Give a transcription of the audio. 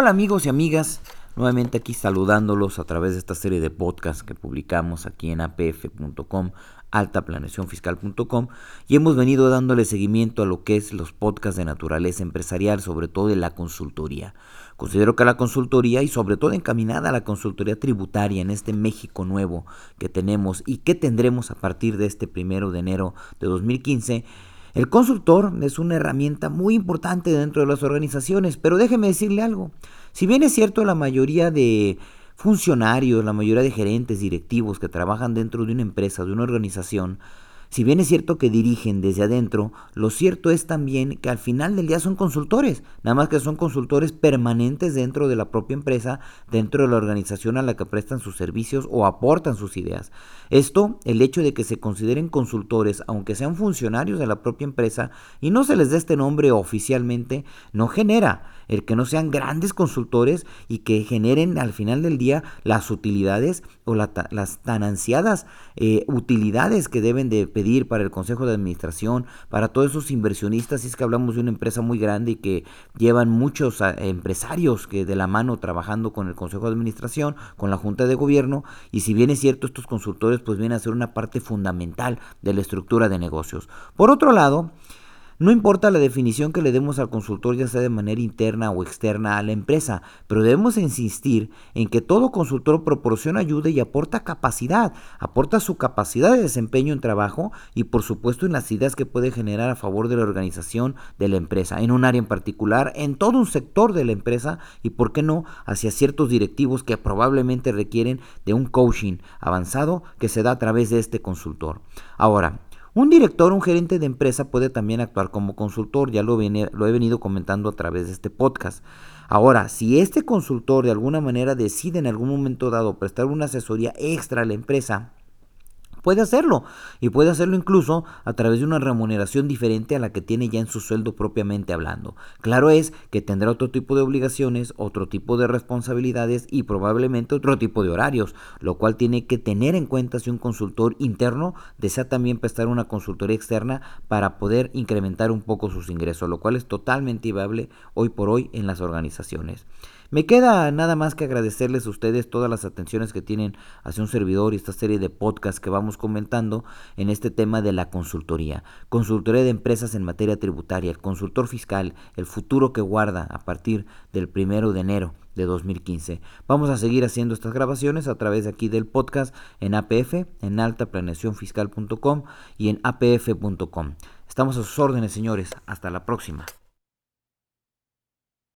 Hola amigos y amigas, nuevamente aquí saludándolos a través de esta serie de podcasts que publicamos aquí en apf.com, altaplaneacionfiscal.com y hemos venido dándole seguimiento a lo que es los podcasts de naturaleza empresarial, sobre todo de la consultoría. Considero que la consultoría y sobre todo encaminada a la consultoría tributaria en este México nuevo que tenemos y que tendremos a partir de este primero de enero de 2015, el consultor es una herramienta muy importante dentro de las organizaciones, pero déjeme decirle algo. Si bien es cierto la mayoría de funcionarios, la mayoría de gerentes, directivos que trabajan dentro de una empresa, de una organización, si bien es cierto que dirigen desde adentro, lo cierto es también que al final del día son consultores, nada más que son consultores permanentes dentro de la propia empresa, dentro de la organización a la que prestan sus servicios o aportan sus ideas. Esto, el hecho de que se consideren consultores, aunque sean funcionarios de la propia empresa y no se les dé este nombre oficialmente, no genera el que no sean grandes consultores y que generen al final del día las utilidades o las tan ansiadas eh, utilidades que deben de pedir para el Consejo de Administración, para todos esos inversionistas, si es que hablamos de una empresa muy grande y que llevan muchos ah, empresarios que de la mano trabajando con el Consejo de Administración, con la Junta de Gobierno, y si bien es cierto, estos consultores pues vienen a ser una parte fundamental de la estructura de negocios. Por otro lado, no importa la definición que le demos al consultor, ya sea de manera interna o externa a la empresa, pero debemos insistir en que todo consultor proporciona ayuda y aporta capacidad, aporta su capacidad de desempeño en trabajo y por supuesto en las ideas que puede generar a favor de la organización de la empresa, en un área en particular, en todo un sector de la empresa y por qué no hacia ciertos directivos que probablemente requieren de un coaching avanzado que se da a través de este consultor. Ahora, un director, un gerente de empresa puede también actuar como consultor, ya lo, lo he venido comentando a través de este podcast. Ahora, si este consultor de alguna manera decide en algún momento dado prestar una asesoría extra a la empresa, Puede hacerlo y puede hacerlo incluso a través de una remuneración diferente a la que tiene ya en su sueldo propiamente hablando. Claro es que tendrá otro tipo de obligaciones, otro tipo de responsabilidades y probablemente otro tipo de horarios, lo cual tiene que tener en cuenta si un consultor interno desea también prestar una consultoría externa para poder incrementar un poco sus ingresos, lo cual es totalmente viable hoy por hoy en las organizaciones. Me queda nada más que agradecerles a ustedes todas las atenciones que tienen hacia un servidor y esta serie de podcasts que vamos comentando en este tema de la consultoría. Consultoría de empresas en materia tributaria, el consultor fiscal, el futuro que guarda a partir del primero de enero de 2015. Vamos a seguir haciendo estas grabaciones a través de aquí del podcast en APF, en altaplaneacionfiscal.com y en apf.com. Estamos a sus órdenes, señores. Hasta la próxima.